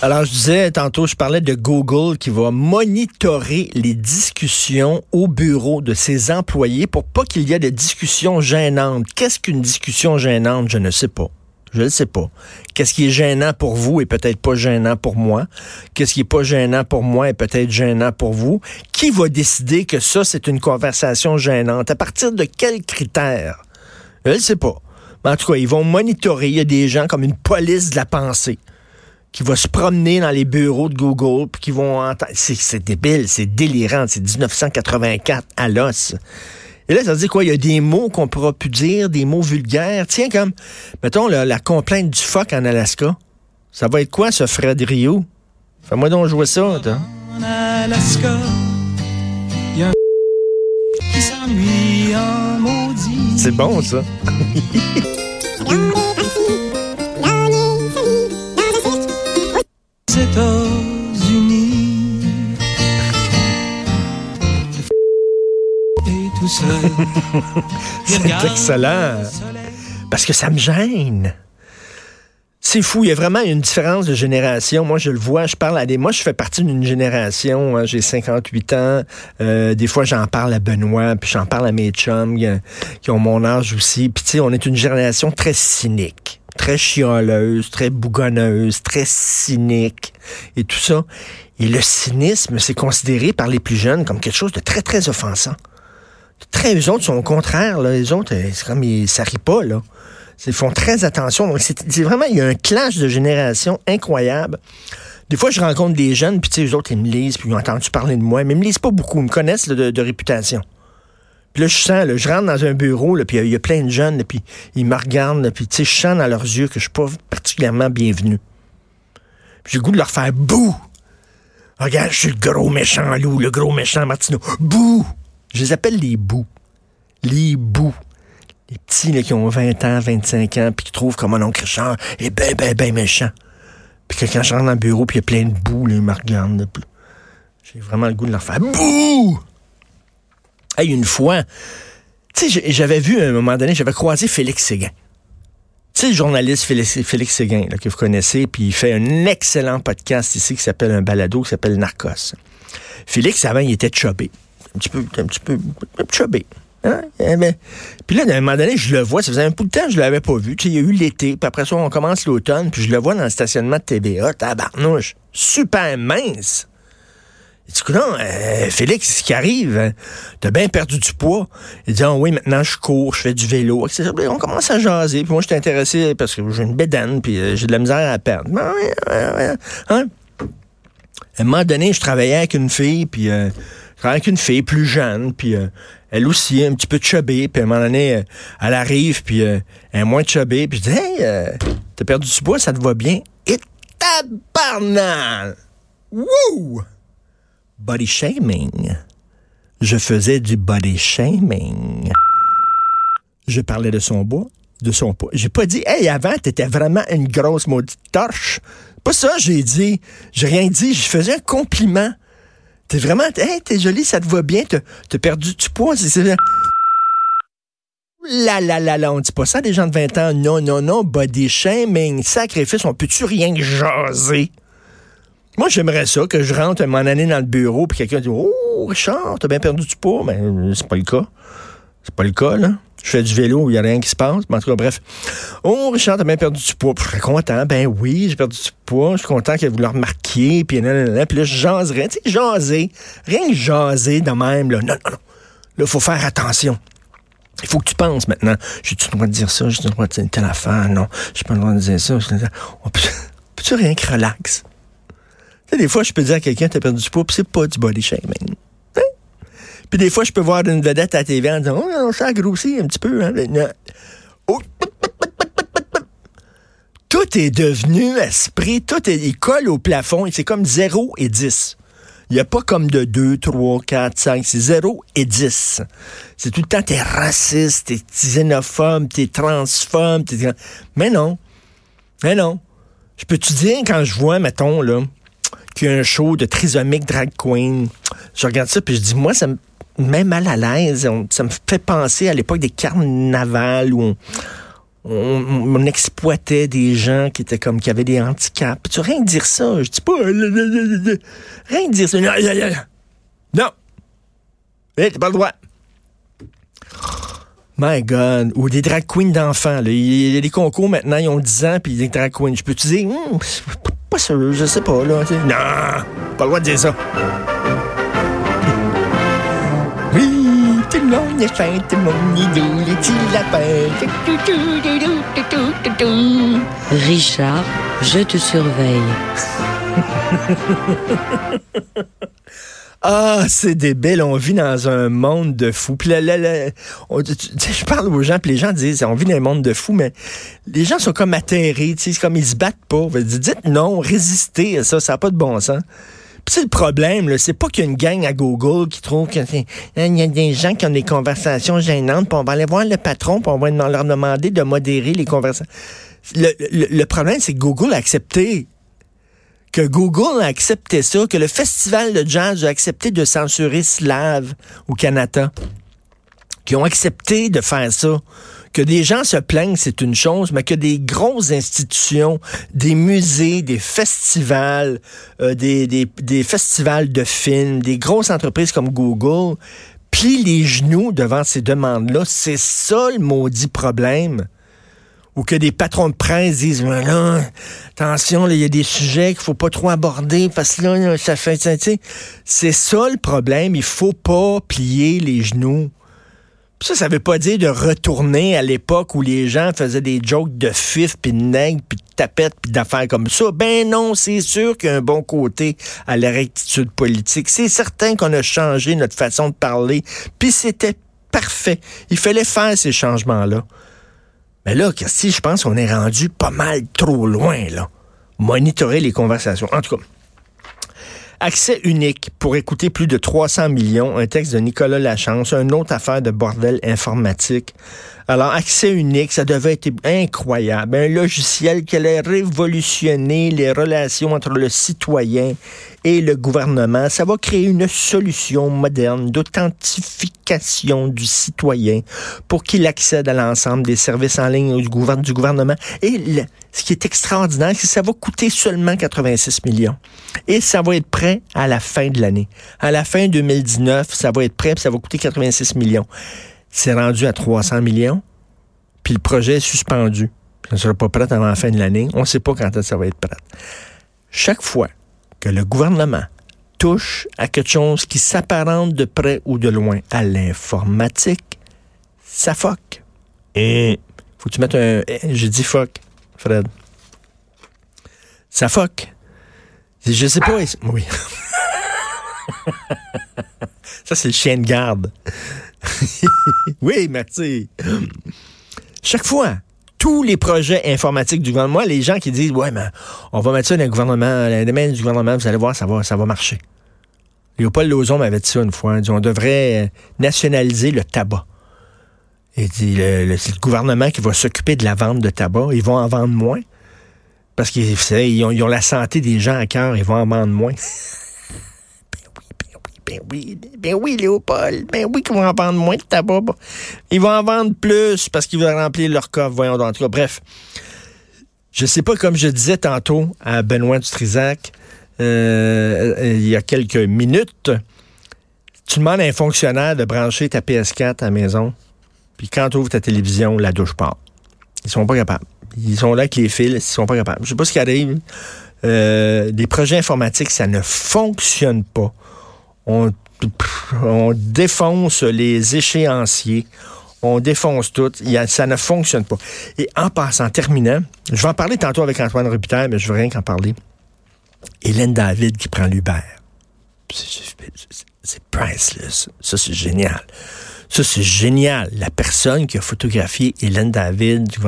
Alors, je disais tantôt, je parlais de Google qui va monitorer les discussions au bureau de ses employés pour pas qu'il y ait de discussions gênantes. Qu'est-ce qu'une discussion gênante? Je ne sais pas. Je ne sais pas. Qu'est-ce qui est gênant pour vous et peut-être pas gênant pour moi? Qu'est-ce qui est pas gênant pour moi et peut-être gênant pour vous? Qui va décider que ça, c'est une conversation gênante? À partir de quels critères? Je ne sais pas. Mais en tout cas, ils vont monitorer. Il y a des gens comme une police de la pensée qui va se promener dans les bureaux de Google, puis qui vont entendre... C'est débile, c'est délirant, c'est 1984 à l'os. Et là, ça veut dire quoi? Il y a des mots qu'on pourra plus dire, des mots vulgaires. Tiens, comme, mettons, la complainte du phoque en Alaska. Ça va être quoi, ce Fred Rio? Fais-moi donc jouer ça, toi. En Alaska, y a un qui s'ennuie en maudit. C'est bon, ça. tout seul. C'est excellent. Parce que ça me gêne. C'est fou, il y a vraiment une différence de génération. Moi, je le vois, je parle à des... Moi, je fais partie d'une génération, hein, j'ai 58 ans. Euh, des fois, j'en parle à Benoît, puis j'en parle à mes chums qui ont mon âge aussi. Puis, tu sais, on est une génération très cynique très chialeuse, très bougonneuse, très cynique et tout ça. Et le cynisme, c'est considéré par les plus jeunes comme quelque chose de très, très offensant. Très, eux autres sont au contraire, là. Les autres, c'est comme, ils, ça pas, là. Ils font très attention. Donc, c'est vraiment, il y a un clash de génération incroyable. Des fois, je rencontre des jeunes, puis tu sais, eux autres, ils me lisent, puis ils ont entendu parler de moi, mais ils me lisent pas beaucoup. Ils me connaissent de réputation. Puis là, je sens, là, je rentre dans un bureau, là, puis il y, a plein de jeunes, puis ils me regardent, puis tu sais, je sens dans leurs yeux que je suis pas particulièrement bienvenu. J'ai le goût de leur faire bouh! Regarde, je suis le gros méchant loup, le gros méchant Martineau. Bouh! Je les appelle les bouts. Les bouts. Les petits là, qui ont 20 ans, 25 ans, puis qui trouvent comme mon oncle Richard est ben, ben, ben méchant. Puis que quand je rentre dans le bureau, puis il y a plein de boue, là, ils me regardent. J'ai vraiment le goût de leur faire bouh! Hey, une fois, tu sais, j'avais vu à un moment donné, j'avais croisé Félix Séguin. Tu sais, le journaliste Félix, Séguin, là, que vous connaissez, puis il fait un excellent podcast ici qui s'appelle un balado qui s'appelle Narcos. Félix, avant, il était chubé. Un petit peu, un petit peu. Hein? Eh ben, puis là, à un moment donné, je le vois, ça faisait un peu de temps que je l'avais pas vu. Tu sais, il y a eu l'été, puis après ça, on commence l'automne, puis je le vois dans le stationnement de TVA, tabarnouche, super mince. Il dit, non, euh, Félix, ce qui arrive, hein, t'as bien perdu du poids. Il dit, ah oui, maintenant je cours, je fais du vélo. On commence à jaser, puis moi je suis intéressé parce que j'ai une bédane, puis euh, j'ai de la misère à perdre. Ben hein? À un moment donné, je travaillais avec une fille, puis euh, je travaillais avec une fille plus jeune, puis euh, elle aussi, un petit peu chubby, puis à un moment donné, elle arrive, puis elle est moins chubby, puis je dis, hey, t'as perdu du poids, ça te va bien? Et! Wouh! body shaming. Je faisais du body shaming. Je parlais de son bois, de son poids. J'ai pas dit, hey, avant, t'étais vraiment une grosse maudite torche. Pas ça, j'ai dit. J'ai rien dit. Je faisais un compliment. T'es vraiment, hey, t'es jolie, ça te va bien, t'as perdu du poids. C'est, Là, là, là, là, on dit pas ça des gens de 20 ans. Non, non, non, body shaming, sacrifice, on peut-tu rien jaser? Moi, j'aimerais ça, que je rentre mon année dans le bureau, puis quelqu'un dit Oh, Richard, t'as bien perdu du poids. Mais ben, c'est pas le cas. C'est pas le cas, là. Je fais du vélo, il n'y a rien qui se passe. Mais en tout cas, bref. Oh, Richard, t'as bien perdu du poids. Je serais content. Ben oui, j'ai perdu du poids. Je suis content que vous le remarquiez. Puis là, là, là, je jaserais. Tu sais, jaser. Rien que jaser de même, là. Non, non, non. Là, il faut faire attention. Il faut que tu penses maintenant. J'ai-tu le droit de dire ça? J'ai-tu le droit de dire telle affaire? Non. J'ai pas le droit de dire ça. Peut, tu rien que relax? des fois, je peux dire à quelqu'un, t'as perdu du poids, puis c'est pas du body shaming. Puis des fois, je peux voir une vedette à la TV en disant, oh, ça a grossi un petit peu. Hein? Oh. Tout est devenu esprit, tout est, il colle au plafond, c'est comme 0 et 10. Il n'y a pas comme de 2, 3, 4, 5, c'est 0 et 10. C'est tout le temps, t'es raciste, t'es xénophobe, t'es transphobe, t'es... Mais non. Mais non. Je peux te dire, quand je vois, mettons, là, qu'il y a un show de trisomique drag queen. Je regarde ça, puis je dis, moi, ça me met mal à l'aise. Ça me fait penser à l'époque des carnavals où on, exploitait des gens qui étaient comme qui avaient des handicaps. Tu rien dire ça? Je dis pas rien de dire ça. Non. Eh, t'as pas le droit. My God. Ou des drag queens d'enfants. Il y a des concours maintenant, ils ont 10 ans, puis des drag queens. Je peux te dire, hmm, pas sûr, je sais pas, là. Non, pas le droit de dire ça. Est fin, tout le monde est petits lapins. Richard, je te surveille. Ah, c'est débile, on vit dans un monde de fous. Puis là, je parle aux gens, puis les gens disent, on vit dans un monde de fous, mais les gens sont comme atterrés, c'est comme ils se battent pas. Dites non, résistez à ça, ça n'a pas de bon sens. C'est le problème, c'est pas qu'il y a une gang à Google qui trouve qu'il y a des gens qui ont des conversations gênantes, puis on va aller voir le patron, puis on va leur demander de modérer les conversations. Le, le problème, c'est que Google a accepté que Google a accepté ça, que le festival de jazz a accepté de censurer Slave au Canada, qui ont accepté de faire ça. Que des gens se plaignent, c'est une chose, mais que des grosses institutions, des musées, des festivals, euh, des, festivals de films, des grosses entreprises comme Google plient les genoux devant ces demandes-là, c'est ça le maudit problème ou que des patrons de presse disent attention, il y a des sujets qu'il faut pas trop aborder parce que là, ça fait. C'est ça le problème. Il faut pas plier les genoux. Ça, ça veut pas dire de retourner à l'époque où les gens faisaient des jokes de fif, puis de nègre, puis de tapette, puis d'affaires comme ça. Ben non, c'est sûr qu'il y a un bon côté à la rectitude politique. C'est certain qu'on a changé notre façon de parler, puis c'était parfait. Il fallait faire ces changements-là. Mais là, si je pense qu'on est rendu pas mal trop loin, là. Monitorer les conversations. En tout cas, Accès unique pour écouter plus de 300 millions, un texte de Nicolas Lachance, une autre affaire de bordel informatique. Alors, accès unique, ça devait être incroyable. Un logiciel qui allait révolutionner les relations entre le citoyen le gouvernement. Ça va créer une solution moderne d'authentification du citoyen pour qu'il accède à l'ensemble des services en ligne du, gouvernement. Et ce qui est extraordinaire, c'est que ça va coûter seulement 86 millions. Et ça va être prêt à la fin de l'année. À la fin 2019, ça va être prêt, puis ça va coûter 86 millions. C'est rendu à 300 millions, puis le projet est suspendu. Ça ne sera pas prêt avant la fin de l'année. On ne sait pas quand ça va être prêt. Chaque fois que le gouvernement touche à quelque chose qui s'apparente de près ou de loin à l'informatique, ça foque. Et faut que tu mettes un... Eh, j'ai dit fuck, Fred. Ça foque. Je sais pas. Oui. Ça, c'est le chien de garde. oui, merci. Chaque fois, tous les projets informatiques du gouvernement, les gens qui disent Ouais, mais on va mettre ça dans le gouvernement, les domaine du gouvernement, vous allez voir, ça va, ça va marcher. Léopold Lozon m'avait dit ça une fois. dit, on devrait nationaliser le tabac. Il dit le, le, c'est le gouvernement qui va s'occuper de la vente de tabac. Ils vont en vendre moins. Parce qu'ils ils ont, ils ont la santé des gens à cœur, ils vont en vendre moins. Ben oui, ben oui, Léopold. Ben oui qu'ils vont en vendre moins de tabac. Ils vont en vendre plus parce qu'ils vont remplir leur coffre. Voyons donc. En tout bref. Je sais pas, comme je disais tantôt à Benoît Dutrisac, euh, il y a quelques minutes, tu demandes à un fonctionnaire de brancher ta PS4 à la maison, puis quand tu ouvres ta télévision, la douche part. Ils sont pas capables. Ils sont là avec les fils, ils sont pas capables. Je sais pas ce qui arrive. Euh, les projets informatiques, ça ne fonctionne pas on, défonce les échéanciers, on défonce tout, ça ne fonctionne pas. Et en passant, terminant, je vais en parler tantôt avec Antoine Rupitaire, mais je veux rien qu'en parler. Hélène David qui prend l'Uber. C'est priceless. Ça, c'est génial. Ça, c'est génial. La personne qui a photographié Hélène David du,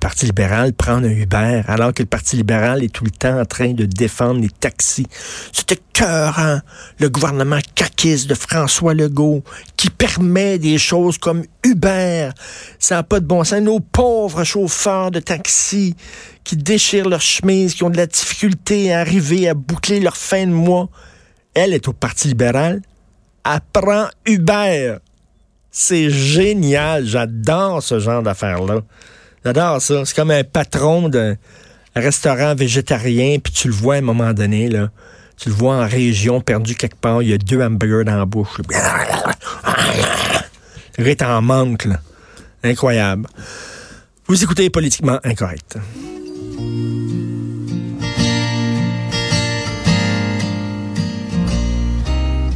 Parti libéral prendre un Uber alors que le Parti libéral est tout le temps en train de défendre les taxis. C'était cœurant. Le gouvernement caquiste de François Legault qui permet des choses comme Uber. Ça n'a pas de bon sens. Nos pauvres chauffeurs de taxi qui déchirent leurs chemises, qui ont de la difficulté à arriver à boucler leur fin de mois. Elle est au Parti libéral. Elle prend Uber. C'est génial. J'adore ce genre d'affaires-là. J'adore ça. C'est comme un patron de restaurant végétarien, puis tu le vois à un moment donné, là. Tu le vois en région, perdu quelque part, il y a deux hamburgers dans la bouche. Le est en manque, là. Incroyable. Vous écoutez politiquement incorrect.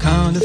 Quand le